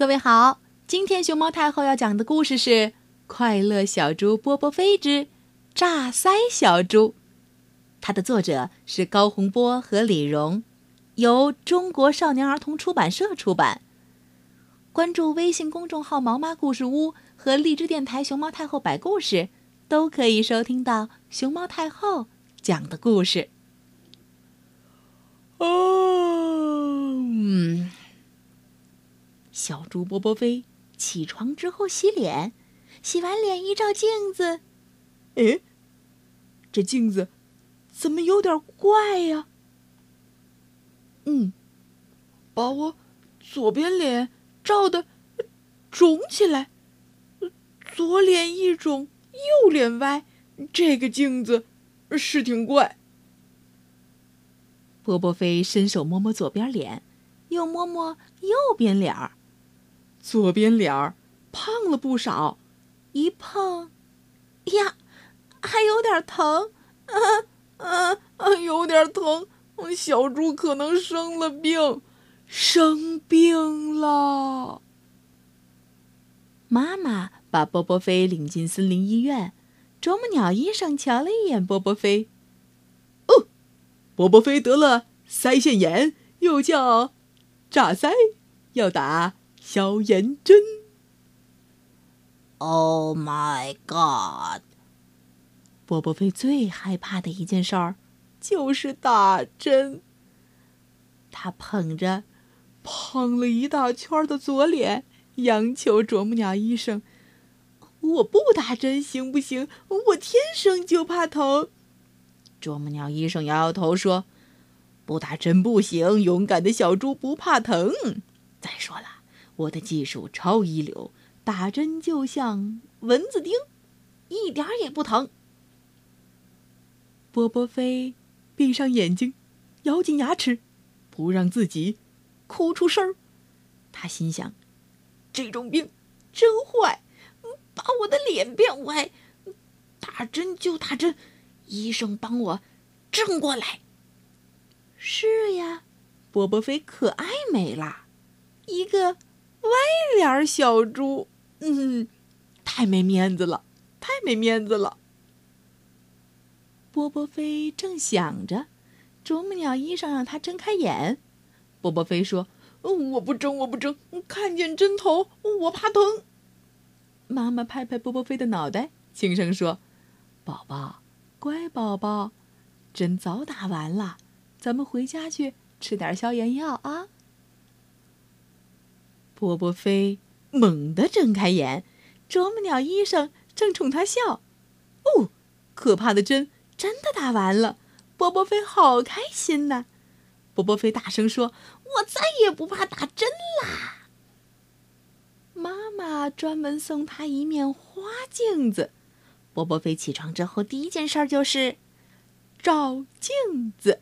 各位好，今天熊猫太后要讲的故事是《快乐小猪波波飞之炸腮小猪》，它的作者是高洪波和李荣，由中国少年儿童出版社出版。关注微信公众号“毛妈故事屋”和荔枝电台“熊猫太后摆故事”，都可以收听到熊猫太后讲的故事。哦，嗯。小猪波波飞起床之后洗脸，洗完脸一照镜子，哎，这镜子怎么有点怪呀？嗯，把我左边脸照的肿起来，左脸一肿，右脸歪，这个镜子是挺怪。波波飞伸手摸摸左边脸，又摸摸右边脸儿。左边脸儿胖了不少，一碰，呀，还有点疼，啊 啊啊，有点疼。小猪可能生了病，生病了。妈妈把波波飞领进森林医院，啄木鸟医生瞧了一眼波波飞，哦，波波飞得了腮腺炎，又叫炸腮，要打。消炎针。Oh my god！波波飞最害怕的一件事儿就是打针。他捧着胖了一大圈的左脸，央求啄木鸟医生：“我不打针行不行？我天生就怕疼。”啄木鸟医生摇摇头说：“不打针不行，勇敢的小猪不怕疼。再说了。”我的技术超一流，打针就像蚊子叮，一点也不疼。波波飞闭上眼睛，咬紧牙齿，不让自己哭出声儿。他心想：这种病真坏，把我的脸变歪。打针就打针，医生帮我正过来。是呀，波波飞可爱美啦，一个。歪脸小猪，嗯，太没面子了，太没面子了。波波飞正想着，啄木鸟医生让他睁开眼。波波飞说：“我不睁，我不睁，看见针头我怕疼。”妈妈拍拍波波飞的脑袋，轻声说：“宝宝，乖宝宝，针早打完了，咱们回家去吃点消炎药啊。”波波飞猛地睁开眼，啄木鸟医生正冲他笑。哦，可怕的针真的打完了！波波飞好开心呐！波波飞大声说：“我再也不怕打针啦！”妈妈专门送他一面花镜子。波波飞起床之后第一件事就是照镜子，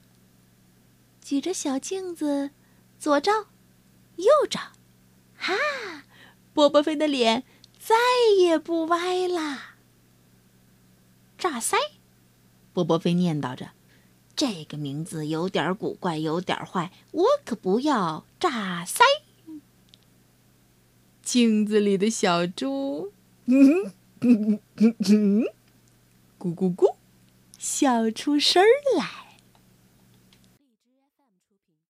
举着小镜子，左照，右照。哈，波波飞的脸再也不歪啦。炸腮，波波飞念叨着：“这个名字有点古怪，有点坏，我可不要炸腮。”镜子里的小猪，嗯嗯嗯嗯，咕咕咕，笑出声来。